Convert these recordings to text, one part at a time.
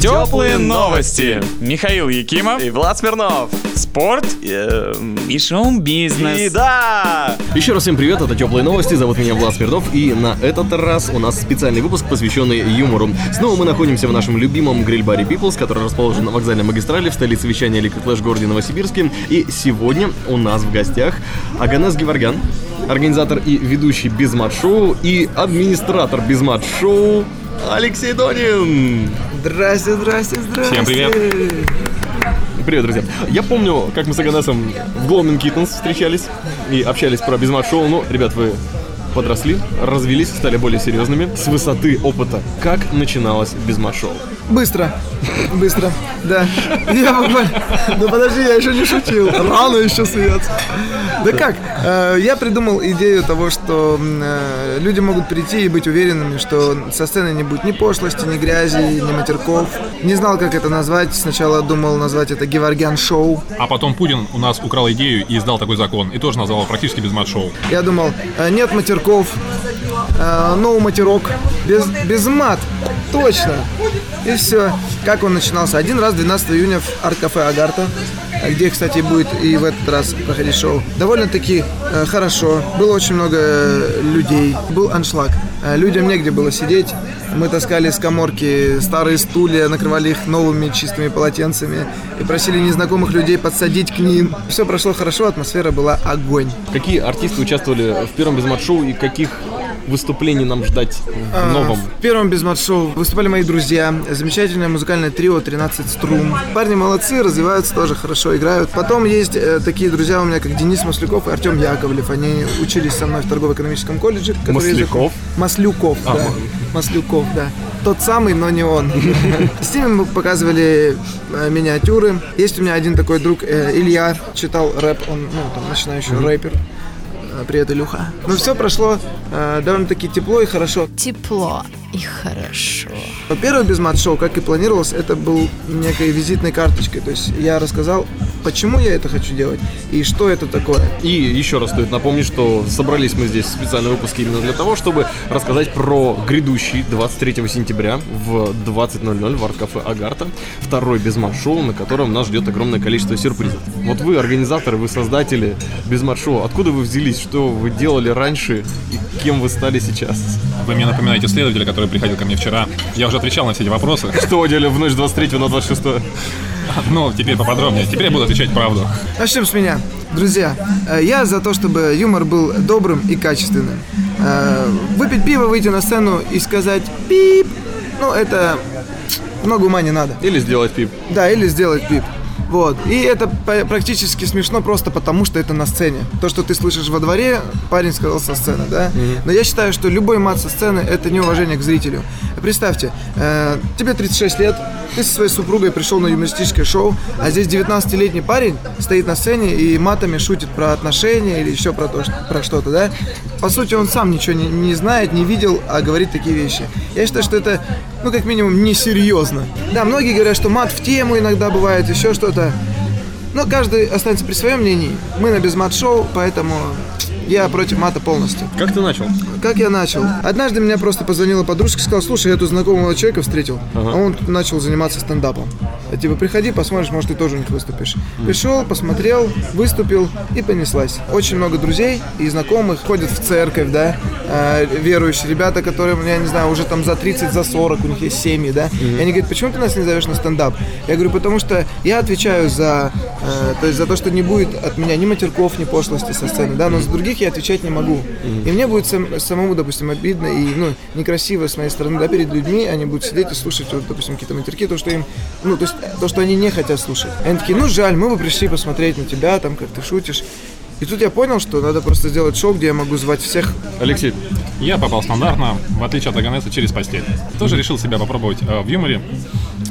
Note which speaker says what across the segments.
Speaker 1: Теплые новости. Михаил Якимов.
Speaker 2: И Влад Смирнов.
Speaker 1: Спорт и шоу-бизнес.
Speaker 2: И да!
Speaker 3: Еще раз всем привет, это Теплые Новости, зовут меня Влад Смирнов, и на этот раз у нас специальный выпуск, посвященный юмору. Снова мы находимся в нашем любимом гриль-баре Peoples, который расположен на вокзальной магистрали в столице вещания Liquid Flash городе Новосибирске. И сегодня у нас в гостях Аганес Геворгян, организатор и ведущий Безмат-шоу и администратор Безмат-шоу Алексей Донин.
Speaker 4: Здрасте, здрасте, здрасте.
Speaker 1: Всем привет.
Speaker 3: Привет, друзья. Я помню, как мы с Аганесом в Glowman Kittens встречались и общались про Безмат-шоу. Ну, ребят, вы подросли, развелись, стали более серьезными. С высоты опыта, как начиналось Безмат-шоу?
Speaker 4: Быстро, быстро, да. Я буквально... Ну подожди, я еще не шутил. Рано еще смеяться. Да как? Э, Я придумал идею того, что э, люди могут прийти и быть уверенными, что со сцены не будет ни пошлости, ни грязи, ни матерков. Не знал, как это назвать. Сначала думал назвать это Геворгян Шоу.
Speaker 5: А потом Путин у нас украл идею и издал такой закон. И тоже назвал практически без мат-шоу.
Speaker 4: Я думал, э, нет матерков, ноу матерок, без, без мат, точно. И все. Как он начинался? Один раз 12 июня в арт-кафе Агарта, где, кстати, будет и в этот раз проходить шоу. Довольно-таки э, хорошо. Было очень много э, людей. Был аншлаг. Э, людям негде было сидеть. Мы таскали с коморки старые стулья, накрывали их новыми чистыми полотенцами и просили незнакомых людей подсадить к ним. Все прошло хорошо, атмосфера была огонь.
Speaker 3: Какие артисты участвовали в первом Безмат-шоу и каких выступлений нам ждать в новом?
Speaker 4: В первом безмат-шоу выступали мои друзья. Замечательное музыкальное трио 13 струн. Парни молодцы, развиваются тоже хорошо, играют. Потом есть э, такие друзья у меня, как Денис Маслюков и Артем Яковлев. Они учились со мной в торгово-экономическом колледже. закон- Маслюков,
Speaker 3: А,
Speaker 4: да.
Speaker 3: ма-
Speaker 4: Маслюков, да. Тот самый, но не он. С ними мы показывали э, миниатюры. Есть у меня один такой друг, э, Илья, читал рэп, он, ну, там, начинающий рэпер. Привет, Илюха. Ну, все прошло э, довольно-таки тепло и хорошо.
Speaker 6: тепло и хорошо.
Speaker 4: Первое безмат-шоу, как и планировалось, это был некой визитной карточкой. То есть я рассказал, почему я это хочу делать и что это такое.
Speaker 3: И еще раз стоит напомнить, что собрались мы здесь в специальном выпуске именно для того, чтобы рассказать про грядущий 23 сентября в 20.00 в арт-кафе Агарта. Второй Безмат-шоу, на котором нас ждет огромное количество сюрпризов. Вот вы организаторы, вы создатели Безмат-шоу. Откуда вы взялись? Что вы делали раньше и кем вы стали сейчас?
Speaker 5: Вы мне напоминаете следователя, который приходил ко мне вчера. Я уже отвечал на все эти вопросы.
Speaker 3: Что делали в ночь 23 на 26?
Speaker 5: Ну, теперь поподробнее. Теперь я буду отвечать правду.
Speaker 4: Начнем с меня. Друзья, э, я за то, чтобы юмор был добрым и качественным. Э, Выпить пиво, выйти на сцену и сказать «пип», ну, это много ума не надо.
Speaker 3: Или сделать пип?
Speaker 4: Да, или сделать пип. Вот. И это практически смешно просто потому, что это на сцене. То, что ты слышишь во дворе, парень сказал со сцены, да? Но я считаю, что любой мат со сцены – это неуважение к зрителю. Представьте, э, тебе 36 лет, ты со своей супругой пришел на юмористическое шоу, а здесь 19-летний парень стоит на сцене и матами шутит про отношения или еще про, то, про что-то, да? По сути, он сам ничего не, не знает, не видел, а говорит такие вещи. Я считаю, что это, ну, как минимум, несерьезно. Да, многие говорят, что мат в тему иногда бывает, еще что-то. Но каждый останется при своем мнении. Мы на безмат-шоу, поэтому я против мата полностью.
Speaker 3: Как ты начал?
Speaker 4: Как я начал? Однажды мне просто позвонила подружка и сказала, слушай, я тут знакомого человека встретил, а он начал заниматься стендапом. Типа, приходи, посмотришь, может, ты тоже у них выступишь. Пришел, посмотрел, выступил и понеслась. Очень много друзей и знакомых ходят в церковь, да, э, верующие ребята, которые, я не знаю, уже там за 30, за 40, у них есть семьи, да. И они говорят, почему ты нас не зовешь на стендап? Я говорю, потому что я отвечаю за, э, то есть за то, что не будет от меня ни матерков, ни пошлости со сцены, да, но за других я отвечать не могу. И мне будет сам- самому, допустим, обидно и, ну, некрасиво с моей стороны, да, перед людьми, они будут сидеть и слушать, вот, допустим, какие-то матерки, то, что им, ну, то есть, то, что они не хотят слушать. Они такие, ну, жаль, мы бы пришли посмотреть на тебя, там, как ты шутишь. И тут я понял, что надо просто сделать шоу, где я могу звать всех.
Speaker 3: Алексей,
Speaker 5: Я попал стандартно, в отличие от Аганеса, через постель. Тоже решил себя попробовать э, в юморе.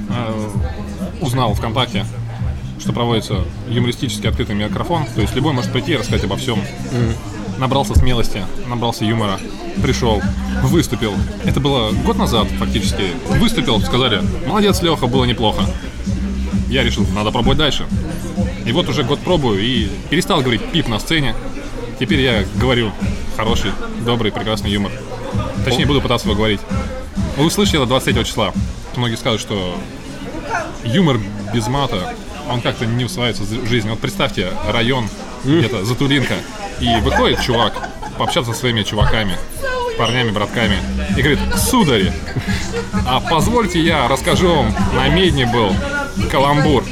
Speaker 5: Э, узнал ВКонтакте, что проводится юмористически открытый микрофон. То есть любой может прийти и рассказать обо всем. Набрался смелости, набрался юмора, пришел, выступил. Это было год назад фактически. Выступил, сказали, молодец, Леха, было неплохо. я решил, надо пробовать дальше. И вот уже год пробую и перестал говорить пип на сцене. Теперь я говорю хороший, добрый, прекрасный юмор. Точнее, буду пытаться его говорить. Вы услышали это 23 числа. Многие скажут, что юмор без мата, он как-то не усваивается в жизни. Вот представьте, район, где-то Затулинка, и выходит чувак пообщаться со своими чуваками, парнями, братками, и говорит, судари, а позвольте я расскажу вам, на медне был каламбур.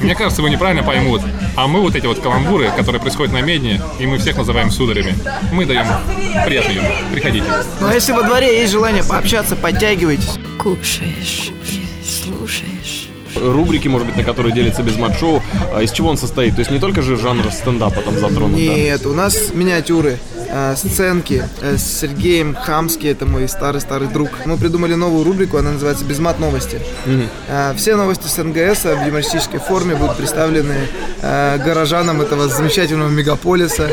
Speaker 5: Мне кажется, его неправильно поймут. А мы вот эти вот каламбуры, которые происходят на медне, и мы всех называем сударями, мы даем приятный юмор. Приходите.
Speaker 4: Ну а если во дворе есть желание пообщаться, подтягивайтесь.
Speaker 6: Кушаешь, слушаешь.
Speaker 3: Рубрики, может быть, на которые делится без шоу а из чего он состоит? То есть не только же жанр стендапа там затронут, да?
Speaker 4: Нет, у нас миниатюры, э, сценки э, с Сергеем Хамский, это мой старый-старый друг. Мы придумали новую рубрику, она называется «Безмат новости». Э, Все новости с НГС в юмористической форме будут представлены горожанам этого замечательного мегаполиса.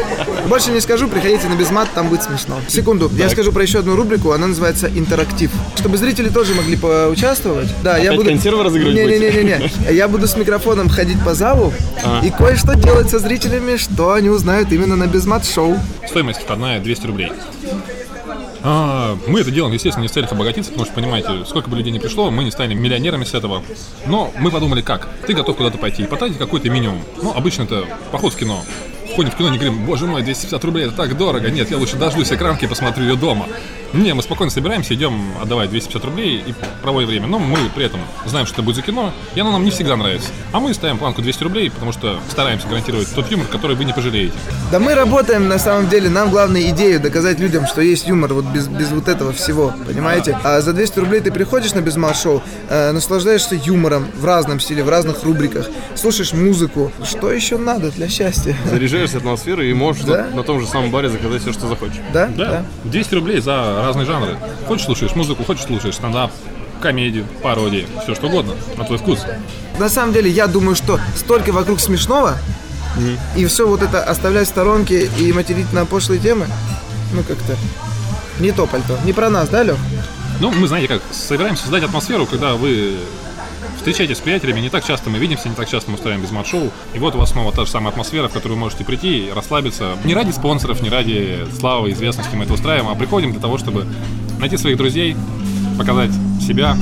Speaker 4: Больше не скажу, приходите на Безмат, там будет смешно. Секунду, я скажу про еще одну рубрику, она называется «Интерактив». Чтобы зрители тоже могли поучаствовать. Да, я
Speaker 3: Опять
Speaker 4: буду...
Speaker 3: консервы разыгрывать
Speaker 4: Не-не-не, не-не. Я буду с микрофоном ходить по залу и кое-что делать со зрителями, что они узнают именно на Безмат-шоу.
Speaker 5: Стоимость входная 200 рублей. А, мы это делаем, естественно, не в целях обогатиться, потому что, понимаете, сколько бы людей не пришло, мы не станем миллионерами с этого. Но мы подумали, как? Ты готов куда-то пойти и потратить какой-то минимум. Ну, обычно это поход в кино. Входим в кино, не говорим, боже мой, 250 рублей, это так дорого. Нет, я лучше дождусь экранки и посмотрю ее дома. Не, мы спокойно собираемся, идем отдавать 250 рублей и проводим время. Но мы при этом знаем, что это будет за кино, и оно нам не всегда нравится. А мы ставим планку 200 рублей, потому что стараемся гарантировать тот юмор, который вы не пожалеете.
Speaker 4: Да мы работаем на самом деле, нам главное идею доказать людям, что есть юмор вот без, без вот этого всего, понимаете? А за 200 рублей ты приходишь на Безмат-шоу, э, наслаждаешься юмором в разном стиле, в разных рубриках, слушаешь музыку. Что еще надо для счастья?
Speaker 3: Заряжаешься атмосферой и можешь
Speaker 4: Да.
Speaker 3: на том же самом баре заказать все, что захочешь.
Speaker 4: Да?
Speaker 5: Да, 200 рублей за разные жанры. Хочешь слушаешь музыку, хочешь слушаешь стендап, комедию, пародии, все что угодно, на твой вкус.
Speaker 4: На самом деле, я думаю, что столько вокруг смешного, и все вот это оставлять в сторонке и материть на пошлые темы, ну как-то не то пальто. Не про нас, да, Лех?
Speaker 5: Ну, мы, знаете, как, собираемся создать атмосферу, когда вы встречаетесь с приятелями, не так часто мы видимся, не так часто мы устраиваем безмат-шоу. И вот у вас снова та же самая атмосфера, в которую вы можете прийти и расслабиться. Не ради спонсоров, не ради славы, известности мы это устраиваем, а приходим для того, чтобы найти своих друзей, показать себя,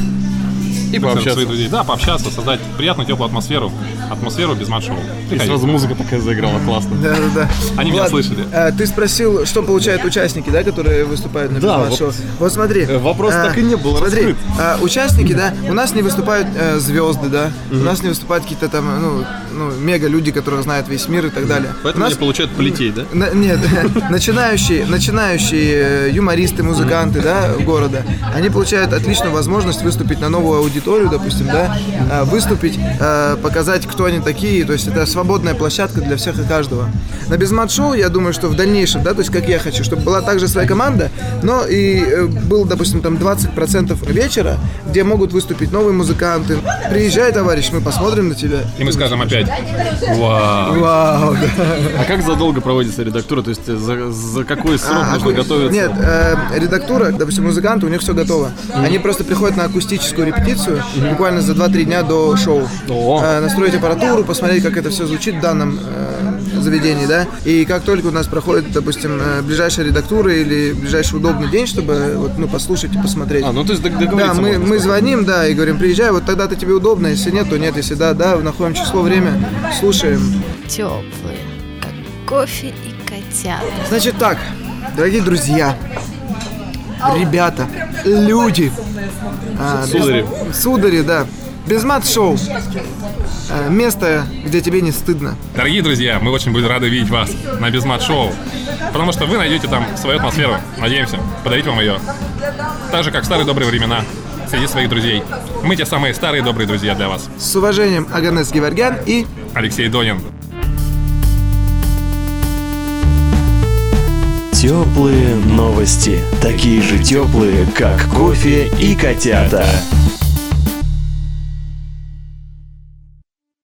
Speaker 3: И пообщаться.
Speaker 5: своих друзей. Да, пообщаться, создать приятную, теплую атмосферу, атмосферу безмат-шоу.
Speaker 3: И
Speaker 5: Приходите.
Speaker 3: сразу музыка такая заиграла, классно.
Speaker 4: Да, да, да.
Speaker 5: Они меня слышали.
Speaker 4: э, ты спросил, что получают участники, да, которые выступают на
Speaker 3: Да,
Speaker 4: Безмат-шоу.
Speaker 3: вот,
Speaker 4: смотри.
Speaker 3: э, вопрос так и не был
Speaker 4: Смотри, э, участники, да, у нас не выступают э, звезды, да, у нас не выступают какие-то там, ну, ну, мега люди, которых знают весь мир и так далее.
Speaker 3: Поэтому
Speaker 4: у нас
Speaker 3: они получают полетей, да?
Speaker 4: Нет, начинающие, начинающие э, юмористы, музыканты, да, города, они получают отличную возможность выступить на новую аудиторию, допустим, да, э, выступить, э, показать, кто они такие, то есть это свободная площадка для всех и каждого. На Безмат-шоу, я думаю, что в дальнейшем, да, то есть как я хочу, чтобы была также своя команда, но и э, был, допустим, там 20% вечера, где могут выступить новые музыканты. Приезжай, товарищ, мы посмотрим на тебя.
Speaker 5: И мы скажем опять, вау.
Speaker 4: Вау, да.
Speaker 3: А как задолго проводится редактура? То есть за, за какой срок
Speaker 4: А,
Speaker 3: нужно
Speaker 4: аку-
Speaker 3: готовиться?
Speaker 4: Нет, э, редактура, допустим, музыканты, у них все готово. Они просто приходят на акустическую репетицию буквально за 2-3 дня до шоу.
Speaker 3: О.
Speaker 4: Э, настроить аппаратуру, посмотреть, как это все звучит в данном э, заведении, да. И как только у нас проходит, допустим, э, ближайшая редактура или ближайший удобный день, чтобы вот, ну, послушать и посмотреть.
Speaker 3: А, ну то есть дог-
Speaker 4: Да,
Speaker 3: договориться
Speaker 4: мы,
Speaker 3: можно.
Speaker 4: мы звоним, да, и говорим, приезжай, вот тогда-то тебе удобно, если нет, то нет, если да, да, находим число, время, слушаем.
Speaker 6: Теплые, как кофе и котята.
Speaker 4: Значит так, дорогие друзья, ребята, люди, а,
Speaker 3: Судари.
Speaker 4: без- судари, да, Безмат шоу, А, место, где тебе не стыдно.
Speaker 5: Дорогие друзья, мы очень будем рады видеть вас на Безмат Шоу, потому что вы найдете там свою атмосферу, надеемся, подарить вам ее. Так же, как в старые добрые времена, среди своих друзей. Мы те самые старые добрые друзья для вас.
Speaker 4: С уважением, Аганес Геворгян и
Speaker 5: Алексей Донин.
Speaker 7: Теплые новости. Такие же теплые, как кофе и котята.